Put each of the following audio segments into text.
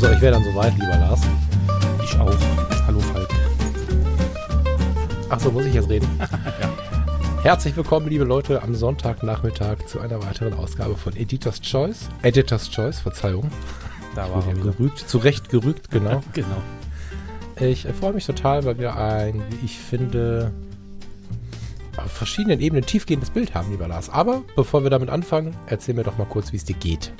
So, ich wäre dann soweit, lieber Lars. Ich auch. Hallo Falk. Ach so, muss ich jetzt reden? ja. Herzlich willkommen, liebe Leute, am Sonntagnachmittag zu einer weiteren Ausgabe von Editor's Choice. Editor's Choice, Verzeihung. Da war er gerügt. Zu Recht gerügt, genau. genau. Ich freue mich total, weil wir ein, wie ich finde, auf verschiedenen Ebenen tiefgehendes Bild haben, lieber Lars. Aber bevor wir damit anfangen, erzähl mir doch mal kurz, wie es dir geht.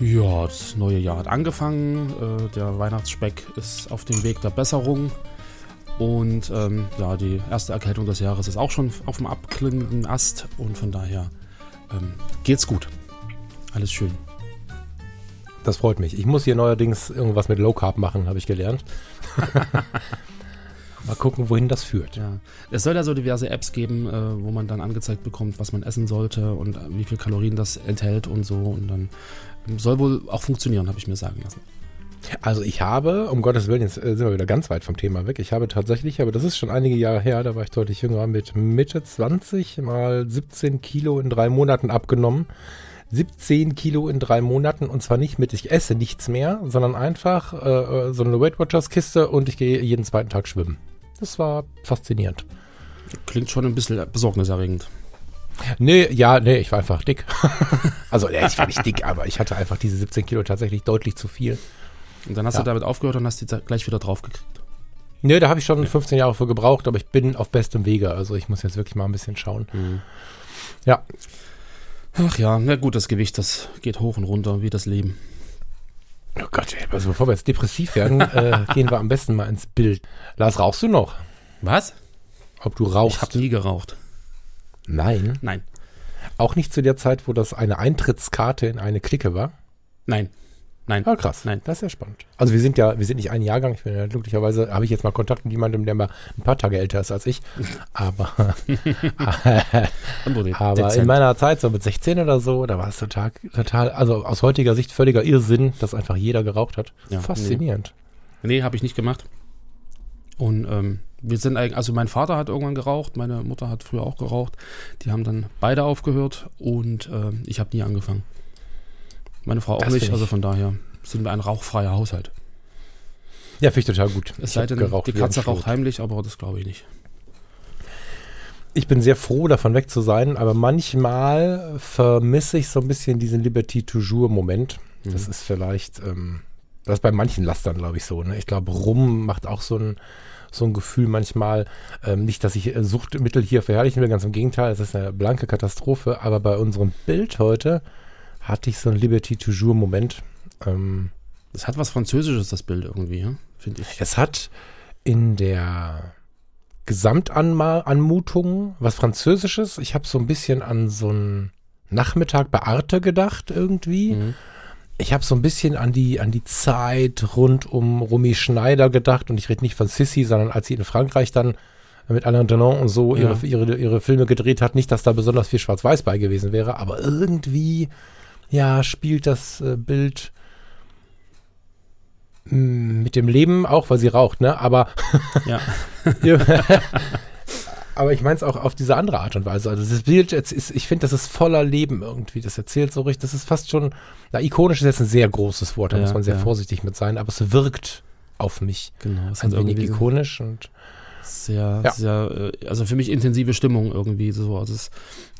Ja, das neue Jahr hat angefangen. Äh, der Weihnachtsspeck ist auf dem Weg der Besserung. Und ähm, ja, die erste Erkältung des Jahres ist auch schon auf dem abklingenden Ast. Und von daher ähm, geht's gut. Alles schön. Das freut mich. Ich muss hier neuerdings irgendwas mit Low Carb machen, habe ich gelernt. Mal gucken, wohin das führt. Ja. Es soll ja so diverse Apps geben, äh, wo man dann angezeigt bekommt, was man essen sollte und wie viel Kalorien das enthält und so. Und dann soll wohl auch funktionieren, habe ich mir sagen lassen. Also ich habe, um Gottes Willen, jetzt äh, sind wir wieder ganz weit vom Thema weg. Ich habe tatsächlich, aber das ist schon einige Jahre her, da war ich deutlich jünger, mit Mitte 20 mal 17 Kilo in drei Monaten abgenommen. 17 Kilo in drei Monaten und zwar nicht mit, ich esse nichts mehr, sondern einfach äh, äh so eine Weight Watchers Kiste und ich gehe jeden zweiten Tag schwimmen. Das war faszinierend. Klingt schon ein bisschen besorgniserregend. Nee, ja, nee, ich war einfach dick. also, ja, ich war nicht dick, aber ich hatte einfach diese 17 Kilo tatsächlich deutlich zu viel. Und dann hast ja. du damit aufgehört und hast die gleich wieder draufgekriegt. Nee, da habe ich schon ja. 15 Jahre für gebraucht, aber ich bin auf bestem Wege. Also ich muss jetzt wirklich mal ein bisschen schauen. Mhm. Ja. Ach ja, na gut, das Gewicht, das geht hoch und runter, wie das Leben. Oh Gott, ey, also bevor wir jetzt depressiv werden, äh, gehen wir am besten mal ins Bild. Lars, rauchst du noch? Was? Ob du rauchst? Ich habe nie geraucht. Nein. Nein. Auch nicht zu der Zeit, wo das eine Eintrittskarte in eine Clique war? Nein. Nein. Ah, krass. Nein. Das ist ja spannend. Also wir sind ja, wir sind nicht ein Jahrgang. Ich bin ja glücklicherweise, habe ich jetzt mal Kontakt mit jemandem, der mal ein paar Tage älter ist als ich. Aber, aber in meiner Zeit, so mit 16 oder so, da war es total, total, also aus heutiger Sicht völliger Irrsinn, dass einfach jeder geraucht hat. Ja, Faszinierend. Nee, nee habe ich nicht gemacht. Und ähm, wir sind eigentlich, also mein Vater hat irgendwann geraucht, meine Mutter hat früher auch geraucht. Die haben dann beide aufgehört und äh, ich habe nie angefangen. Meine Frau auch das nicht, also von daher sind wir ein rauchfreier Haushalt. Ja, finde ich total gut. Es sei denn, die Katze raucht heimlich, aber das glaube ich nicht. Ich bin sehr froh, davon weg zu sein, aber manchmal vermisse ich so ein bisschen diesen Liberty Toujours Moment. Mhm. Das ist vielleicht, ähm, das ist bei manchen Lastern, glaube ich, so. Ne? Ich glaube, Rum macht auch so ein so ein Gefühl manchmal. Ähm, nicht, dass ich äh, Suchtmittel hier verherrlichen will, ganz im Gegenteil, es ist eine blanke Katastrophe, aber bei unserem Bild heute hatte ich so einen Liberty Toujours Moment. Ähm, es hat was Französisches, das Bild irgendwie, ja? finde ich. Es hat in der Gesamtanmutung was Französisches. Ich habe so ein bisschen an so einen Nachmittag bei Arte gedacht irgendwie. Mhm ich habe so ein bisschen an die, an die Zeit rund um Romy Schneider gedacht und ich rede nicht von Sissy, sondern als sie in Frankreich dann mit Alain Delon und so ja. ihre, ihre, ihre Filme gedreht hat, nicht, dass da besonders viel Schwarz-Weiß bei gewesen wäre, aber irgendwie, ja, spielt das äh, Bild mit dem Leben auch, weil sie raucht, ne? Aber ja. aber ich meine es auch auf diese andere Art und Weise. Also das Bild, ist, ich finde, das ist voller Leben irgendwie. Das erzählt so richtig, das ist fast schon, na, ikonisch ist jetzt ein sehr großes Wort, da ja, muss man sehr ja. vorsichtig mit sein, aber es wirkt auf mich. Genau, es ein wenig ikonisch und sehr, ja. sehr, äh, also für mich intensive Stimmung irgendwie so. Also es,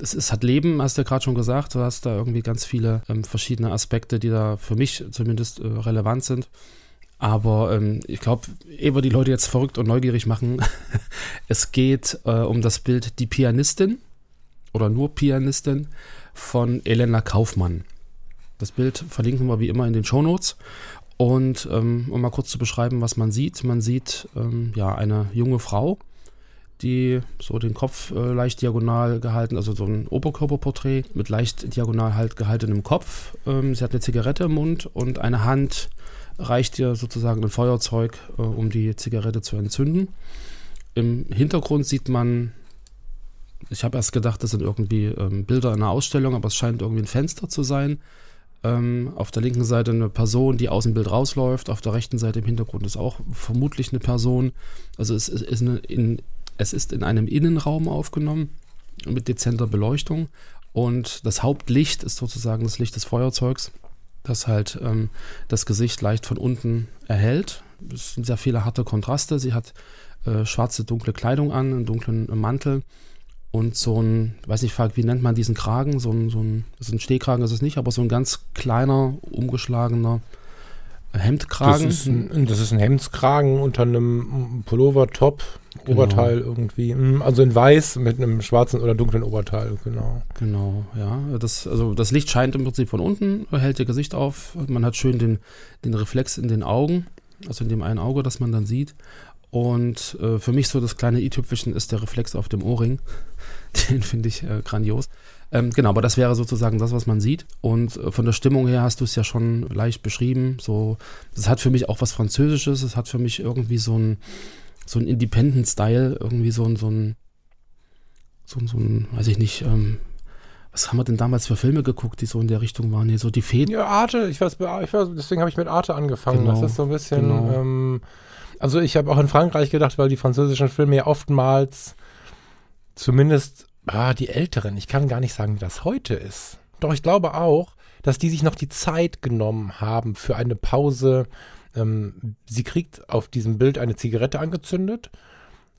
es, es hat Leben, hast du ja gerade schon gesagt. Du hast da irgendwie ganz viele ähm, verschiedene Aspekte, die da für mich zumindest äh, relevant sind. Aber ähm, ich glaube, ehe die Leute jetzt verrückt und neugierig machen, es geht äh, um das Bild Die Pianistin oder nur Pianistin von Elena Kaufmann. Das Bild verlinken wir wie immer in den Shownotes. Und ähm, um mal kurz zu beschreiben, was man sieht, man sieht ähm, ja eine junge Frau, die so den Kopf äh, leicht diagonal gehalten, also so ein Oberkörperporträt mit leicht diagonal halt gehaltenem Kopf. Ähm, sie hat eine Zigarette im Mund und eine Hand reicht ihr sozusagen ein Feuerzeug, äh, um die Zigarette zu entzünden. Im Hintergrund sieht man, ich habe erst gedacht, das sind irgendwie ähm, Bilder einer Ausstellung, aber es scheint irgendwie ein Fenster zu sein. Ähm, auf der linken Seite eine Person, die aus dem Bild rausläuft. Auf der rechten Seite im Hintergrund ist auch vermutlich eine Person. Also es ist, eine, in, es ist in einem Innenraum aufgenommen mit dezenter Beleuchtung. Und das Hauptlicht ist sozusagen das Licht des Feuerzeugs, das halt ähm, das Gesicht leicht von unten erhält. Es sind sehr viele harte Kontraste. Sie hat äh, schwarze, dunkle Kleidung an, einen dunklen Mantel und so ein, weiß nicht, wie nennt man diesen Kragen? So ein, so ein, ist ein Stehkragen ist es nicht, aber so ein ganz kleiner, umgeschlagener Hemdkragen. Das ist ein, das ist ein Hemdskragen unter einem Pullover-Top, genau. Oberteil irgendwie. Hm, also in weiß mit einem schwarzen oder dunklen Oberteil, genau. Genau, ja. Das, also das Licht scheint im Prinzip von unten, hält ihr Gesicht auf. Man hat schön den, den Reflex in den Augen, also in dem einen Auge, das man dann sieht. Und äh, für mich so das kleine i-Tüpfelchen ist der Reflex auf dem Ohrring. Den finde ich äh, grandios. Ähm, genau, aber das wäre sozusagen das, was man sieht. Und äh, von der Stimmung her hast du es ja schon leicht beschrieben. So, das hat für mich auch was Französisches. Es hat für mich irgendwie so ein, so ein Independent-Style, irgendwie so ein, so ein, so ein, so ein, weiß ich nicht, ähm, was haben wir denn damals für Filme geguckt, die so in der Richtung waren? Hier so die Fäden. Ja, Arte, ich weiß, ich weiß deswegen habe ich mit Arte angefangen. Genau, das ist so ein bisschen. Genau. Ähm, also ich habe auch in Frankreich gedacht, weil die französischen Filme ja oftmals zumindest ah, die Älteren, ich kann gar nicht sagen, wie das heute ist. Doch ich glaube auch, dass die sich noch die Zeit genommen haben für eine Pause. Ähm, sie kriegt auf diesem Bild eine Zigarette angezündet.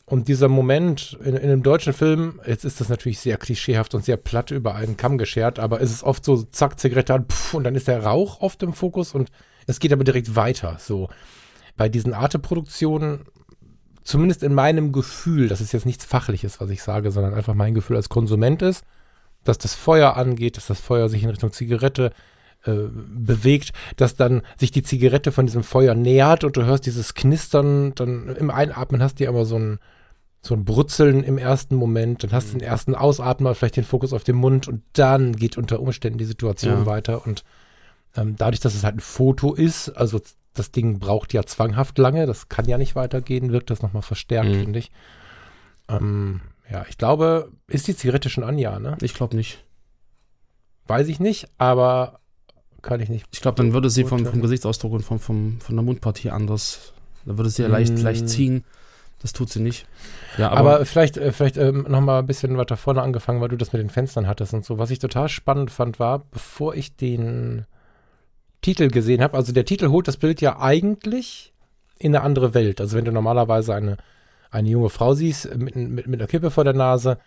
Und dieser Moment in, in einem deutschen Film, jetzt ist das natürlich sehr klischeehaft und sehr platt über einen Kamm geschert, aber es ist oft so, zack, Zigarette an, pff, und dann ist der Rauch oft im Fokus und es geht aber direkt weiter. So bei diesen Arte-Produktionen, zumindest in meinem Gefühl, das ist jetzt nichts Fachliches, was ich sage, sondern einfach mein Gefühl als Konsument ist, dass das Feuer angeht, dass das Feuer sich in Richtung Zigarette äh, bewegt, dass dann sich die Zigarette von diesem Feuer nähert und du hörst dieses Knistern, dann im Einatmen hast du aber so ein, so ein Brutzeln im ersten Moment, dann hast du den mhm. ersten Ausatmer, vielleicht den Fokus auf den Mund und dann geht unter Umständen die Situation ja. weiter und ähm, dadurch, dass es halt ein Foto ist, also das Ding braucht ja zwanghaft lange, das kann ja nicht weitergehen, wirkt das nochmal verstärkt, mhm. finde ich. Ähm, ja, ich glaube, ist die Zigarette schon an, ja, ne? Ich glaube nicht. Weiß ich nicht, aber kann ich nicht. Ich glaube, dann würde sie vom, vom, Gesichtsausdruck und vom, vom, von der Mundpartie anders, dann würde sie ja leicht, mm. leicht ziehen. Das tut sie nicht. Ja, aber, aber vielleicht, äh, vielleicht ähm, nochmal ein bisschen weiter vorne angefangen, weil du das mit den Fenstern hattest und so. Was ich total spannend fand, war, bevor ich den Titel gesehen habe. Also der Titel holt das Bild ja eigentlich in eine andere Welt. Also wenn du normalerweise eine, eine junge Frau siehst mit, mit, mit einer Kippe vor der Nase,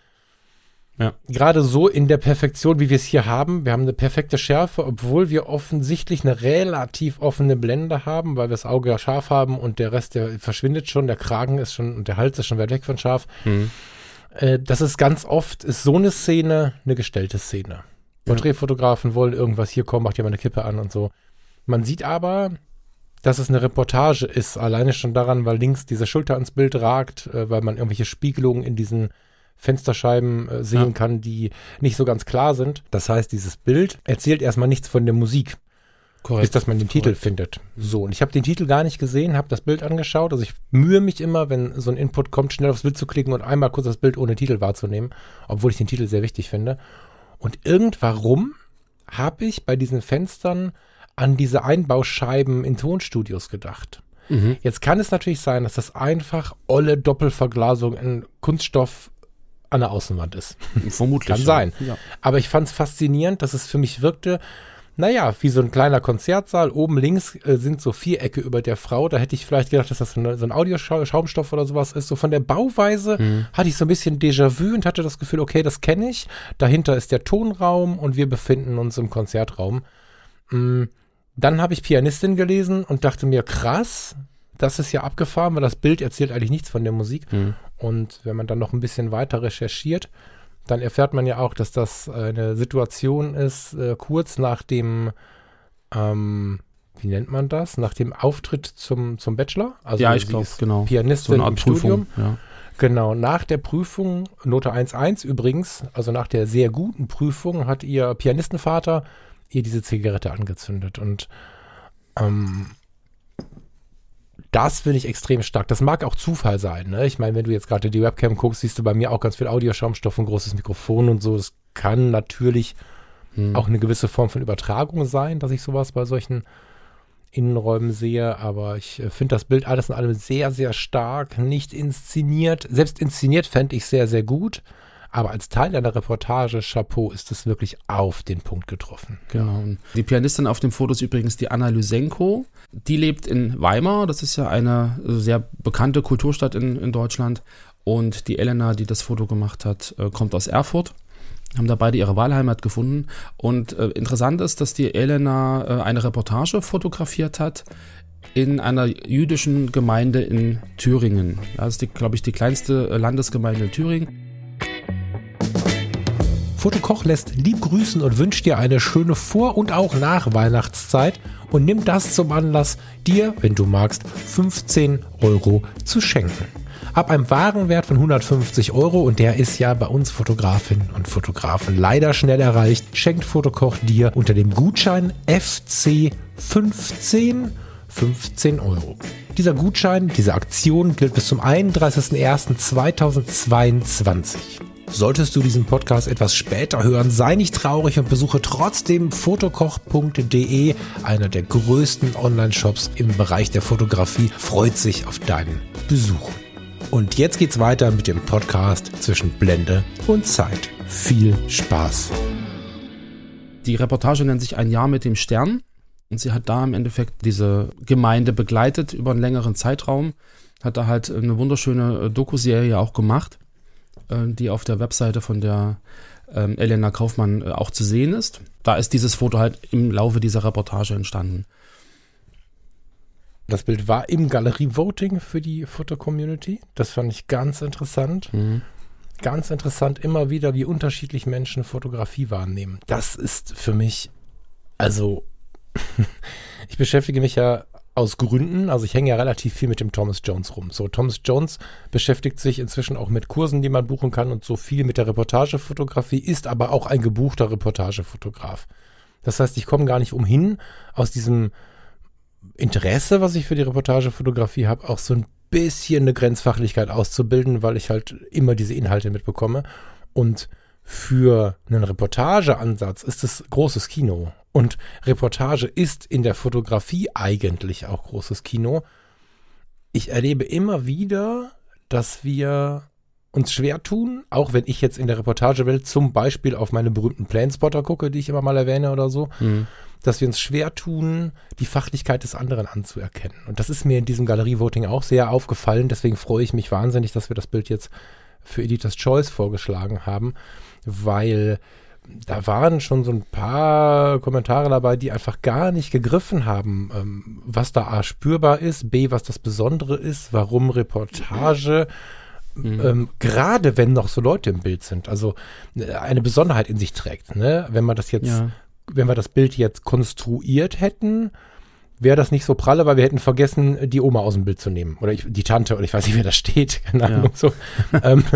ja. Gerade so in der Perfektion, wie wir es hier haben. Wir haben eine perfekte Schärfe, obwohl wir offensichtlich eine relativ offene Blende haben, weil wir das Auge ja scharf haben und der Rest, der verschwindet schon, der Kragen ist schon und der Hals ist schon weit weg von scharf. Mhm. Äh, das ist ganz oft, ist so eine Szene eine gestellte Szene. Porträtfotografen wollen irgendwas hier kommen, macht ja mal eine Kippe an und so. Man sieht aber, dass es eine Reportage ist, alleine schon daran, weil links diese Schulter ans Bild ragt, äh, weil man irgendwelche Spiegelungen in diesen Fensterscheiben äh, sehen ja. kann, die nicht so ganz klar sind. Das heißt, dieses Bild erzählt erstmal nichts von der Musik. Korrekt. Bis dass man den Korrekt. Titel findet. So, und ich habe den Titel gar nicht gesehen, habe das Bild angeschaut. Also ich mühe mich immer, wenn so ein Input kommt, schnell aufs Bild zu klicken und einmal kurz das Bild ohne Titel wahrzunehmen, obwohl ich den Titel sehr wichtig finde. Und irgendwarum habe ich bei diesen Fenstern an diese Einbauscheiben in Tonstudios gedacht. Mhm. Jetzt kann es natürlich sein, dass das einfach olle Doppelverglasung in Kunststoff an der Außenwand ist. Vermutlich. kann sein. Ja. Aber ich fand es faszinierend, dass es für mich wirkte, naja, wie so ein kleiner Konzertsaal. Oben links äh, sind so Vierecke über der Frau. Da hätte ich vielleicht gedacht, dass das so, ein Audioschaumstoff oder sowas ist. So von der Bauweise mhm. hatte ich so ein bisschen Déjà-vu und hatte das Gefühl, okay, das kenne ich. Dahinter ist der Tonraum und wir befinden uns im Konzertraum. Mhm. Dann habe ich Pianistin gelesen und dachte mir, krass, das ist ja abgefahren, weil das Bild erzählt eigentlich nichts von der Musik. Mhm. Und wenn man dann noch ein bisschen weiter recherchiert, dann erfährt man ja auch, dass das eine Situation ist, äh, kurz nach dem, ähm, wie nennt man das? Nach dem Auftritt zum, zum Bachelor. Also ja, ich glaube, genau. Pianistin so im Studium. Ja. Genau, nach der Prüfung, Note 1.1 übrigens, also nach der sehr guten Prüfung, hat ihr Pianistenvater ihr diese Zigarette angezündet. Und ähm, das finde ich extrem stark. Das mag auch Zufall sein. Ne? Ich meine, wenn du jetzt gerade die Webcam guckst, siehst du bei mir auch ganz viel Audioschaumstoff, ein großes Mikrofon und so. Das kann natürlich hm. auch eine gewisse Form von Übertragung sein, dass ich sowas bei solchen Innenräumen sehe, aber ich äh, finde das Bild alles in allem sehr, sehr stark, nicht inszeniert. Selbst inszeniert fände ich sehr, sehr gut. Aber als Teil einer Reportage, Chapeau, ist es wirklich auf den Punkt getroffen. Genau. Die Pianistin auf dem Foto ist übrigens die Anna Lysenko. Die lebt in Weimar. Das ist ja eine sehr bekannte Kulturstadt in, in Deutschland. Und die Elena, die das Foto gemacht hat, äh, kommt aus Erfurt haben da beide ihre Wahlheimat gefunden. Und äh, interessant ist, dass die Elena äh, eine Reportage fotografiert hat in einer jüdischen Gemeinde in Thüringen. Das ist, glaube ich, die kleinste äh, Landesgemeinde in Thüringen. Fotokoch lässt lieb grüßen und wünscht dir eine schöne Vor- und auch Nach-Weihnachtszeit und nimmt das zum Anlass, dir, wenn du magst, 15 Euro zu schenken ab einem Warenwert von 150 Euro und der ist ja bei uns Fotografinnen und Fotografen leider schnell erreicht, schenkt Fotokoch dir unter dem Gutschein FC15 15 Euro. Dieser Gutschein, diese Aktion gilt bis zum 31.01.2022. Solltest du diesen Podcast etwas später hören, sei nicht traurig und besuche trotzdem fotokoch.de, einer der größten Online-Shops im Bereich der Fotografie, freut sich auf deinen Besuch. Und jetzt geht's weiter mit dem Podcast zwischen Blende und Zeit. Viel Spaß. Die Reportage nennt sich Ein Jahr mit dem Stern. Und sie hat da im Endeffekt diese Gemeinde begleitet über einen längeren Zeitraum. Hat da halt eine wunderschöne äh, Dokuserie auch gemacht, die auf der Webseite von der ähm, Elena Kaufmann äh, auch zu sehen ist. Da ist dieses Foto halt im Laufe dieser Reportage entstanden. Das Bild war im Galerie-Voting für die Foto-Community. Das fand ich ganz interessant. Mhm. Ganz interessant immer wieder, wie unterschiedlich Menschen Fotografie wahrnehmen. Das ist für mich, also, ich beschäftige mich ja aus Gründen, also ich hänge ja relativ viel mit dem Thomas Jones rum. So, Thomas Jones beschäftigt sich inzwischen auch mit Kursen, die man buchen kann und so viel mit der Reportagefotografie, ist aber auch ein gebuchter Reportagefotograf. Das heißt, ich komme gar nicht umhin, aus diesem Interesse, was ich für die Reportagefotografie habe, auch so ein bisschen eine Grenzfachlichkeit auszubilden, weil ich halt immer diese Inhalte mitbekomme. Und für einen Reportageansatz ist es großes Kino. Und Reportage ist in der Fotografie eigentlich auch großes Kino. Ich erlebe immer wieder, dass wir uns schwer tun, auch wenn ich jetzt in der Reportagewelt zum Beispiel auf meine berühmten Planespotter gucke, die ich immer mal erwähne oder so, mhm dass wir uns schwer tun, die Fachlichkeit des anderen anzuerkennen. Und das ist mir in diesem Galerie-Voting auch sehr aufgefallen. Deswegen freue ich mich wahnsinnig, dass wir das Bild jetzt für Editor's Choice vorgeschlagen haben, weil da waren schon so ein paar Kommentare dabei, die einfach gar nicht gegriffen haben, ähm, was da A spürbar ist, B, was das Besondere ist, warum Reportage, mhm. ähm, gerade wenn noch so Leute im Bild sind, also äh, eine Besonderheit in sich trägt. Ne? Wenn man das jetzt ja wenn wir das Bild jetzt konstruiert hätten, wäre das nicht so pralle, weil wir hätten vergessen, die Oma aus dem Bild zu nehmen. Oder ich, die Tante, oder ich weiß nicht, wer da steht. Keine Ahnung. Ja. So. ähm,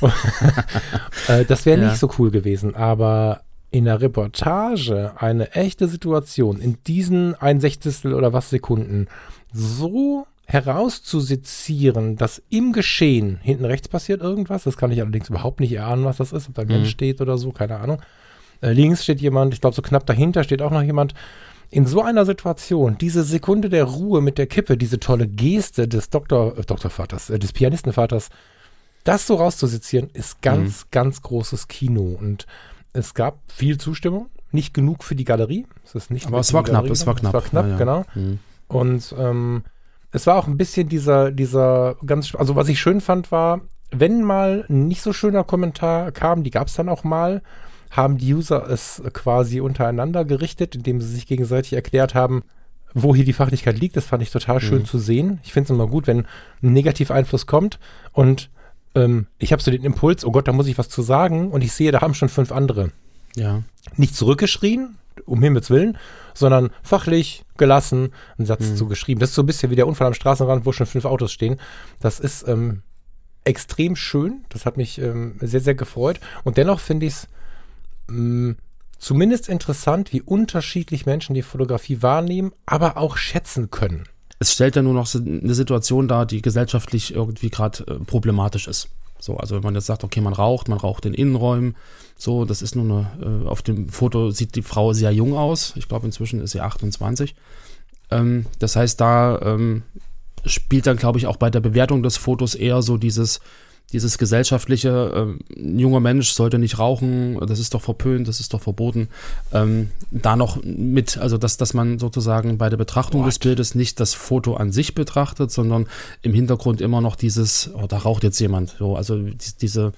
äh, das wäre ja. nicht so cool gewesen. Aber in der Reportage eine echte Situation in diesen ein Sechzigstel oder was Sekunden so herauszusezieren, dass im Geschehen hinten rechts passiert irgendwas. Das kann ich allerdings überhaupt nicht erahnen, was das ist, ob da ein mhm. Mensch steht oder so, keine Ahnung. Äh, links steht jemand, ich glaube, so knapp dahinter steht auch noch jemand. In so einer Situation, diese Sekunde der Ruhe mit der Kippe, diese tolle Geste des Doktor, äh, Doktorvaters, äh, des Pianistenvaters, das so rauszusizieren, ist ganz, mhm. ganz großes Kino. Und es gab viel Zustimmung, nicht genug für die Galerie. Es ist nicht Aber es war, knapp, es war knapp, es war knapp. Ja, ja. genau. Mhm. Und ähm, es war auch ein bisschen dieser, dieser ganz, also was ich schön fand, war, wenn mal ein nicht so schöner Kommentar kam, die gab es dann auch mal, haben die User es quasi untereinander gerichtet, indem sie sich gegenseitig erklärt haben, wo hier die Fachlichkeit liegt. Das fand ich total schön mhm. zu sehen. Ich finde es immer gut, wenn ein Negativeinfluss kommt und ähm, ich habe so den Impuls, oh Gott, da muss ich was zu sagen und ich sehe, da haben schon fünf andere. Ja. Nicht zurückgeschrien, um Himmels Willen, sondern fachlich, gelassen, einen Satz mhm. zugeschrieben. Das ist so ein bisschen wie der Unfall am Straßenrand, wo schon fünf Autos stehen. Das ist ähm, extrem schön. Das hat mich ähm, sehr, sehr gefreut. Und dennoch finde ich es mm, zumindest interessant, wie unterschiedlich Menschen die Fotografie wahrnehmen, aber auch schätzen können. Es stellt ja nur noch eine Situation dar, die gesellschaftlich irgendwie gerade äh, problematisch ist. So, also wenn man jetzt sagt, okay, man raucht, man raucht in Innenräumen, so, das ist nur eine, äh, auf dem Foto sieht die Frau sehr jung aus. Ich glaube, inzwischen ist sie 28. Ähm, das heißt, da ähm, spielt dann, glaube ich, auch bei der Bewertung des Fotos eher so dieses, dieses gesellschaftliche, äh, junger Mensch sollte nicht rauchen, das ist doch verpönt, das ist doch verboten, ähm, da noch mit, also dass, dass man sozusagen bei der Betrachtung What? des Bildes nicht das Foto an sich betrachtet, sondern im Hintergrund immer noch dieses, oh, da raucht jetzt jemand, so, also die, diese,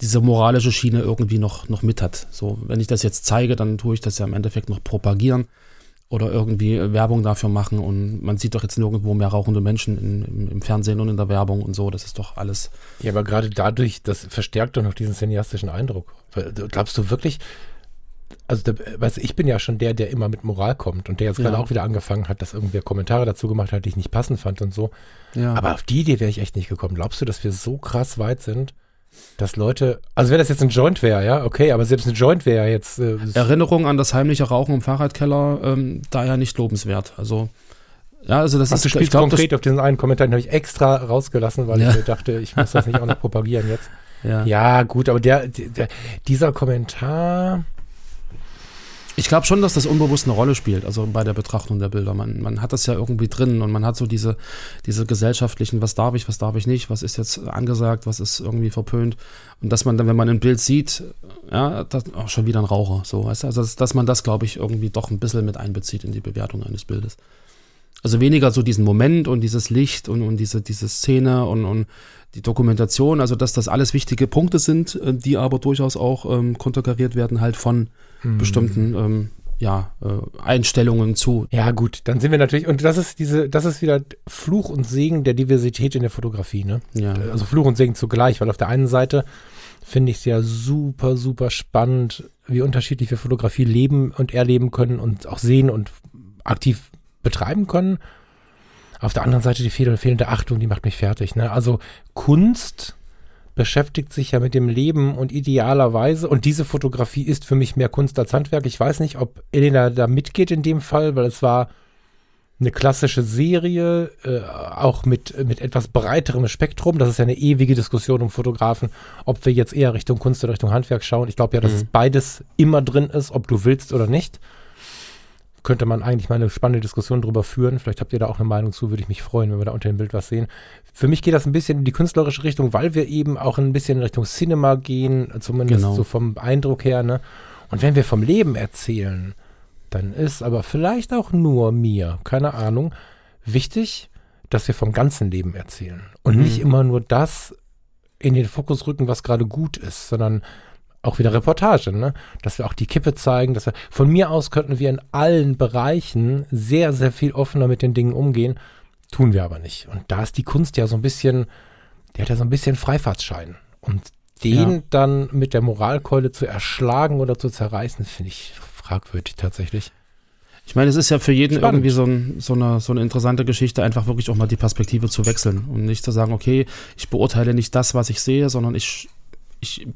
diese moralische Schiene irgendwie noch, noch mit hat. So, wenn ich das jetzt zeige, dann tue ich das ja im Endeffekt noch propagieren oder irgendwie Werbung dafür machen und man sieht doch jetzt nirgendwo mehr rauchende Menschen in, im, im, Fernsehen und in der Werbung und so, das ist doch alles. Ja, aber gerade dadurch, das verstärkt doch noch diesen cineastischen Eindruck. Glaubst du wirklich, also der, weißt, ich bin ja schon der, der immer mit Moral kommt und der jetzt ja. gerade auch wieder angefangen hat, dass irgendwer Kommentare dazu gemacht hat, die ich nicht passend fand und so. Ja. Aber auf die Idee wäre ich echt nicht gekommen. Glaubst du, dass wir so krass weit sind? Dass Leute, also wenn das jetzt ein Joint wäre, ja, okay, aber selbst ein Joint wäre jetzt. Äh, Erinnerung an das heimliche Rauchen im Fahrradkeller, ähm, daher nicht lobenswert. Also, ja, also das Ach, ist. Du spielst ich glaub, konkret auf diesen einen Kommentar, den habe ich extra rausgelassen, weil ja. ich mir dachte, ich muss das nicht auch noch propagieren jetzt. Ja. ja, gut, aber der, der, dieser Kommentar, ich glaube schon, dass das unbewusst eine Rolle spielt, also bei der Betrachtung der Bilder. Man, man hat das ja irgendwie drin und man hat so diese, diese gesellschaftlichen, was darf ich, was darf ich nicht, was ist jetzt angesagt, was ist irgendwie verpönt. Und dass man dann, wenn man ein Bild sieht, ja, das, auch schon wieder ein Raucher, so, weißt du, also dass, dass man das, glaube ich, irgendwie doch ein bisschen mit einbezieht in die Bewertung eines Bildes. Also weniger so diesen Moment und dieses Licht und, und diese, diese Szene und, und die Dokumentation, also dass das alles wichtige Punkte sind, äh, die aber durchaus auch ähm, konterkariert werden halt von hm. bestimmten ähm, ja, äh, Einstellungen zu. Ja, gut, dann sind wir natürlich, und das ist diese, das ist wieder Fluch und Segen der Diversität in der Fotografie, ne? Ja. Also Fluch und Segen zugleich, weil auf der einen Seite finde ich es ja super, super spannend, wie unterschiedlich wir Fotografie leben und erleben können und auch sehen und aktiv betreiben können. Auf der anderen Seite die fehlende Achtung, die macht mich fertig. Ne? Also Kunst beschäftigt sich ja mit dem Leben und idealerweise, und diese Fotografie ist für mich mehr Kunst als Handwerk. Ich weiß nicht, ob Elena da mitgeht in dem Fall, weil es war eine klassische Serie, äh, auch mit, mit etwas breiterem Spektrum. Das ist ja eine ewige Diskussion um Fotografen, ob wir jetzt eher Richtung Kunst oder Richtung Handwerk schauen. Ich glaube ja, dass mhm. es beides immer drin ist, ob du willst oder nicht könnte man eigentlich mal eine spannende Diskussion darüber führen. Vielleicht habt ihr da auch eine Meinung zu, würde ich mich freuen, wenn wir da unter dem Bild was sehen. Für mich geht das ein bisschen in die künstlerische Richtung, weil wir eben auch ein bisschen in Richtung Cinema gehen, zumindest genau. so vom Eindruck her. Ne? Und wenn wir vom Leben erzählen, dann ist aber vielleicht auch nur mir, keine Ahnung, wichtig, dass wir vom ganzen Leben erzählen und mhm. nicht immer nur das in den Fokus rücken, was gerade gut ist, sondern auch wieder Reportage, ne? Dass wir auch die Kippe zeigen, dass wir von mir aus könnten wir in allen Bereichen sehr, sehr viel offener mit den Dingen umgehen. Tun wir aber nicht. Und da ist die Kunst ja so ein bisschen, die hat ja so ein bisschen Freifahrtschein. Und den ja. dann mit der Moralkeule zu erschlagen oder zu zerreißen, finde ich fragwürdig tatsächlich. Ich meine, es ist ja für jeden Spannend. irgendwie so, ein, so, eine, so eine interessante Geschichte, einfach wirklich auch mal die Perspektive zu wechseln und nicht zu sagen, okay, ich beurteile nicht das, was ich sehe, sondern ich ich,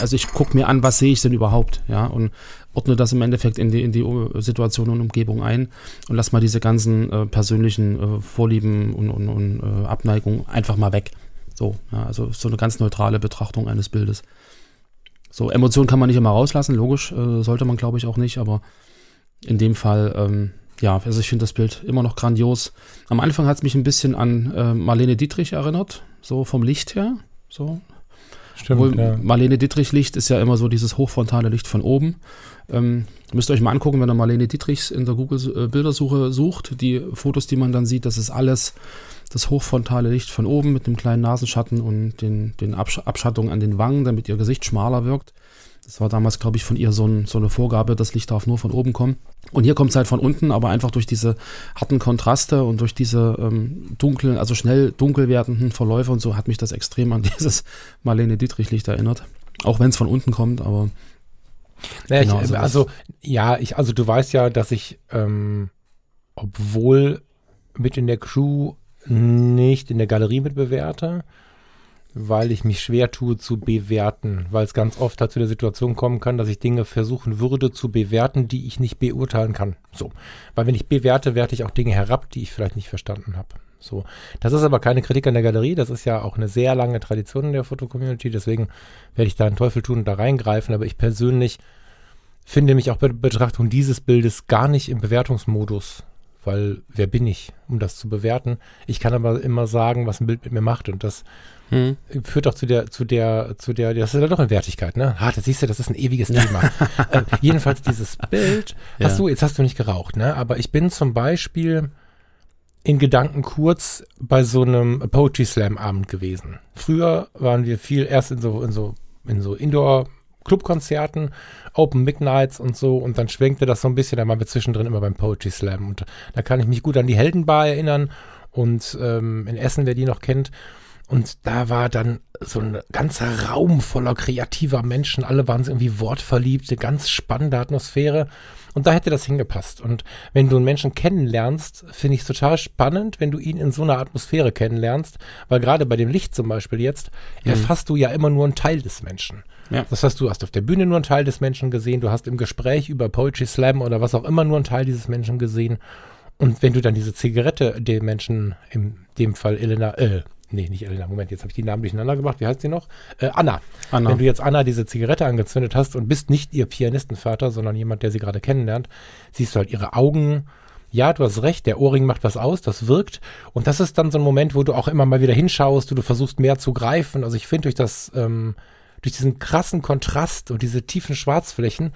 also ich gucke mir an, was sehe ich denn überhaupt, ja, und ordne das im Endeffekt in die, in die Situation und Umgebung ein und lass mal diese ganzen äh, persönlichen äh, Vorlieben und, und, und äh, Abneigungen einfach mal weg. So, ja, also so eine ganz neutrale Betrachtung eines Bildes. So, Emotionen kann man nicht immer rauslassen, logisch, äh, sollte man glaube ich auch nicht, aber in dem Fall, ähm, ja, also ich finde das Bild immer noch grandios. Am Anfang hat es mich ein bisschen an äh, Marlene Dietrich erinnert, so vom Licht her, so Stimmt, Obwohl, ja. Marlene Dietrich Licht ist ja immer so dieses hochfrontale Licht von oben. Ähm, müsst ihr euch mal angucken, wenn ihr Marlene Dietrichs in der Google-Bildersuche äh, sucht. Die Fotos, die man dann sieht, das ist alles das hochfrontale Licht von oben mit einem kleinen Nasenschatten und den, den Absch Abschattungen an den Wangen, damit ihr Gesicht schmaler wirkt. Das war damals, glaube ich, von ihr so, ein, so, eine Vorgabe, das Licht darf nur von oben kommen. Und hier kommt es halt von unten, aber einfach durch diese harten Kontraste und durch diese ähm, dunklen, also schnell dunkel werdenden Verläufe und so hat mich das extrem an dieses Marlene Dietrich-Licht erinnert. Auch wenn es von unten kommt, aber. Naja, genau, ich, also, ja, ich, also du weißt ja, dass ich, ähm, obwohl mit in der Crew nicht in der Galerie mitbewerte, weil ich mich schwer tue zu bewerten, weil es ganz oft halt zu der Situation kommen kann, dass ich Dinge versuchen würde zu bewerten, die ich nicht beurteilen kann. So, weil wenn ich bewerte, werte ich auch Dinge herab, die ich vielleicht nicht verstanden habe. So, das ist aber keine Kritik an der Galerie, das ist ja auch eine sehr lange Tradition in der Fotocommunity, deswegen werde ich da einen Teufel tun und da reingreifen, aber ich persönlich finde mich auch bei Betrachtung dieses Bildes gar nicht im Bewertungsmodus, weil wer bin ich, um das zu bewerten? Ich kann aber immer sagen, was ein Bild mit mir macht und das hm. Führt doch zu der, zu der, zu der, das ist ja doch eine Wertigkeit, ne? Ah, das siehst du, das ist ein ewiges Thema. äh, jedenfalls dieses Bild, ja. hast du, jetzt hast du nicht geraucht, ne? Aber ich bin zum Beispiel in Gedanken kurz bei so einem Poetry Slam Abend gewesen. Früher waren wir viel erst in so, in so, in so Indoor Clubkonzerten, Open Midnights und so und dann schwenkte das so ein bisschen, da waren wir zwischendrin immer beim Poetry Slam und da kann ich mich gut an die Heldenbar erinnern und ähm, in Essen, wer die noch kennt und da war dann so ein ganzer Raum voller kreativer Menschen. Alle waren irgendwie wortverliebt, eine ganz spannende Atmosphäre. Und da hätte das hingepasst. Und wenn du einen Menschen kennenlernst, finde ich es total spannend, wenn du ihn in so einer Atmosphäre kennenlernst. Weil gerade bei dem Licht zum Beispiel jetzt, mhm. erfasst du ja immer nur einen Teil des Menschen. Ja. Das heißt, du hast auf der Bühne nur einen Teil des Menschen gesehen, du hast im Gespräch über Poetry Slam oder was auch immer nur einen Teil dieses Menschen gesehen. Und wenn du dann diese Zigarette dem Menschen, in dem Fall Elena, äh, nee, nicht Elena, Moment, jetzt habe ich die Namen durcheinander gemacht. Wie heißt sie noch? Äh, Anna. Anna. Wenn du jetzt Anna diese Zigarette angezündet hast und bist nicht ihr Pianistenvater, sondern jemand, der sie gerade kennenlernt, siehst du halt ihre Augen. Ja, du hast recht, der Ohrring macht was aus, das wirkt. Und das ist dann so ein Moment, wo du auch immer mal wieder hinschaust, du, du versuchst mehr zu greifen. Also ich finde durch das, ähm, durch diesen krassen Kontrast und diese tiefen Schwarzflächen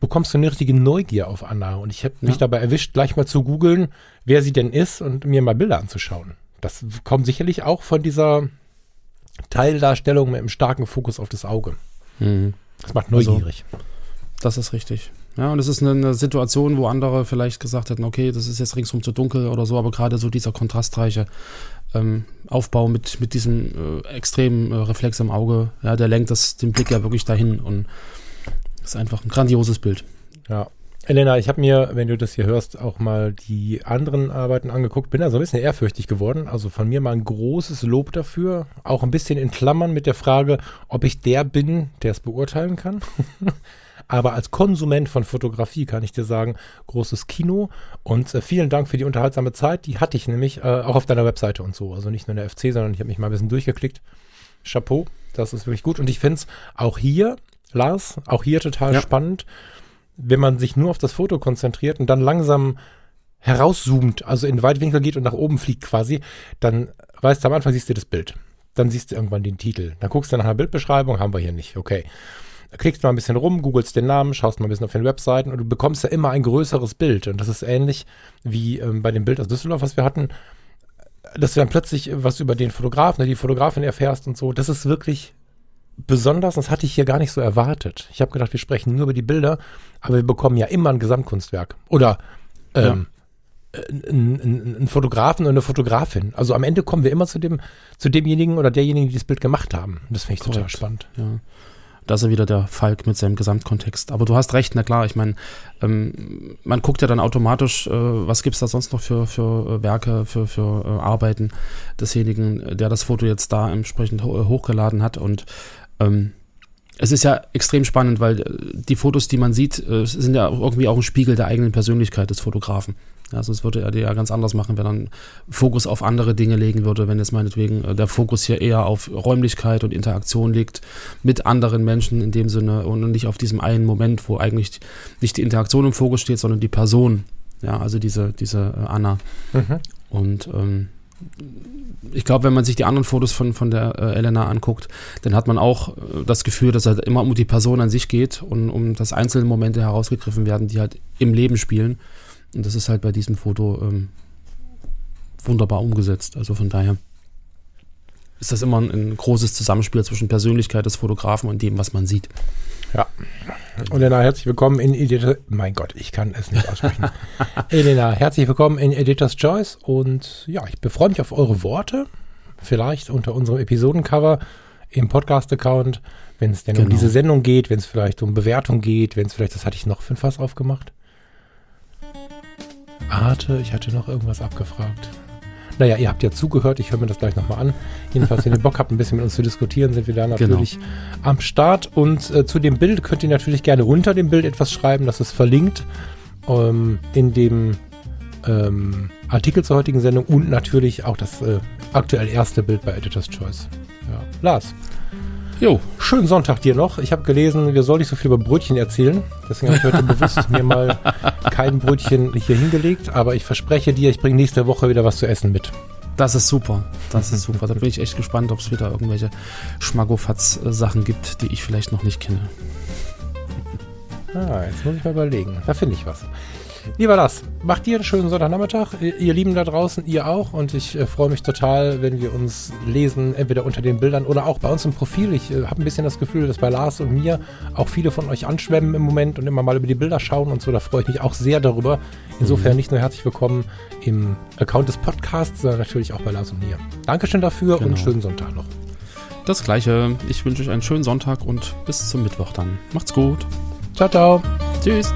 bekommst du eine richtige Neugier auf Anna. Und ich habe ja. mich dabei erwischt, gleich mal zu googeln, wer sie denn ist und mir mal Bilder anzuschauen. Das kommt sicherlich auch von dieser Teildarstellung mit einem starken Fokus auf das Auge. Mhm. Das macht neugierig. Also, das ist richtig. Ja, und es ist eine, eine, Situation, wo andere vielleicht gesagt hätten, okay, das ist jetzt ringsum zu dunkel oder so, aber gerade so dieser kontrastreiche ähm, Aufbau mit, mit diesem äh, extremen äh, Reflex im Auge, ja, der lenkt das, den Blick ja wirklich dahin und ist einfach ein grandioses Bild. Ja, Elena, ich habe mir, wenn du das hier hörst, auch mal die anderen Arbeiten angeguckt. Bin da so ein bisschen ehrfürchtig geworden. Also von mir mal ein großes Lob dafür. Auch ein bisschen in Klammern mit der Frage, ob ich der bin, der es beurteilen kann. Aber als Konsument von Fotografie kann ich dir sagen, großes Kino. Und äh, vielen Dank für die unterhaltsame Zeit. Die hatte ich nämlich äh, auch auf deiner Webseite und so. Also nicht nur in der FC, sondern ich habe mich mal ein bisschen durchgeklickt. Chapeau, das ist wirklich gut. Und ich finde es auch hier, Lars, auch hier total ja. spannend wenn man sich nur auf das Foto konzentriert und dann langsam herauszoomt, also in Weitwinkel geht und nach oben fliegt quasi, dann weißt du, am Anfang siehst du das Bild. Dann siehst du irgendwann den Titel. Dann guckst du nach einer Bildbeschreibung, haben wir hier nicht. Okay. Klickst mal ein bisschen rum, googelst den Namen, schaust mal ein bisschen auf den Webseiten und du bekommst ja immer ein größeres Bild. Und das ist ähnlich wie ähm, bei dem Bild aus Düsseldorf, was wir hatten, dass du dann plötzlich was über den Fotografen, die Fotografin erfährst und so. Das ist wirklich besonders, das hatte ich hier gar nicht so erwartet. Ich habe gedacht, wir sprechen nur über die Bilder, aber wir bekommen ja immer ein Gesamtkunstwerk. Oder ähm, ja. ein, ein, Fotografen oder eine Fotografin. Also am Ende kommen wir immer zu dem, zu demjenigen oder derjenigen, die das Bild gemacht haben. Das finde ich Korrekt. total spannend. Ja. Da ist er wieder der Falk mit seinem Gesamtkontext. Aber du hast recht, na klar, ich meine, ähm, man guckt ja dann automatisch, äh, was gibt's da sonst noch für, für äh, Werke, für, für äh, Arbeiten desjenigen, der das Foto jetzt da entsprechend ho hochgeladen hat. Und ähm, es ist ja extrem spannend, weil äh, die Fotos, die man sieht, äh, sind ja irgendwie auch ein Spiegel der eigenen Persönlichkeit des Fotografen. Ja, sonst würde er die ja ganz anders machen, wenn er einen Fokus auf andere Dinge legen würde, wenn jetzt meinetwegen äh, der Fokus hier eher auf Räumlichkeit und Interaktion liegt mit anderen Menschen in dem Sinne und nicht auf diesem einen Moment, wo eigentlich nicht die Interaktion im Fokus steht, sondern die Person. Ja, also diese, diese Anna. Mhm. Und ähm, ich glaube, wenn man sich die anderen Fotos von, von der äh, Elena anguckt, dann hat man auch äh, das Gefühl, dass es halt immer um die Person an sich geht und um das einzelne Momente herausgegriffen werden, die halt im Leben spielen. Und das ist halt bei diesem Foto ähm, wunderbar umgesetzt. Also von daher ist das immer ein, ein, großes Zusammenspiel zwischen Persönlichkeit des Fotografen und dem, was man sieht. Ja. Und Elena, herzlich willkommen in Editor. Mein Gott, ich kann es nicht aussprechen. Elena, herzlich willkommen in Editor's Choice. Und ja, ich befreue mich auf eure Worte. Vielleicht unter unserem Episodencover im Podcast-Account, wenn es denn genau. um diese Sendung geht, wenn es vielleicht um Bewertung geht, wenn es vielleicht, das hatte ich noch für ein Fass aufgemacht. Arte, ich hatte noch irgendwas abgefragt. Naja, ihr habt ja zugehört, ich höre mir das gleich nochmal an. Jedenfalls, wenn ihr Bock habt, ein bisschen mit uns zu diskutieren, sind wir da genau. natürlich genau. am Start. Und äh, zu dem Bild könnt ihr natürlich gerne unter dem Bild etwas schreiben, das ist verlinkt ähm, in dem ähm, Artikel zur heutigen Sendung und natürlich auch das äh, aktuell erste Bild bei Editor's Choice. Ja. Lars. Jo. Schönen Sonntag dir noch. Ich habe gelesen, wir sollen nicht so viel über Brötchen erzählen. Deswegen habe ich heute bewusst mir mal kein Brötchen hier hingelegt. Aber ich verspreche dir, ich bringe nächste Woche wieder was zu essen mit. Das ist super. Das ist super. Da bin ich echt gespannt, ob es wieder irgendwelche Schmackofatz-Sachen gibt, die ich vielleicht noch nicht kenne. Ah, jetzt muss ich mal überlegen. Da finde ich was. Lieber Lars, macht dir einen schönen Sonntagnachmittag. Ihr Lieben da draußen, ihr auch. Und ich äh, freue mich total, wenn wir uns lesen, entweder unter den Bildern oder auch bei uns im Profil. Ich äh, habe ein bisschen das Gefühl, dass bei Lars und mir auch viele von euch anschwemmen im Moment und immer mal über die Bilder schauen und so. Da freue ich mich auch sehr darüber. Insofern mhm. nicht nur herzlich willkommen im Account des Podcasts, sondern natürlich auch bei Lars und mir. Dankeschön dafür genau. und schönen Sonntag noch. Das gleiche. Ich wünsche euch einen schönen Sonntag und bis zum Mittwoch dann. Macht's gut. Ciao, ciao. Tschüss.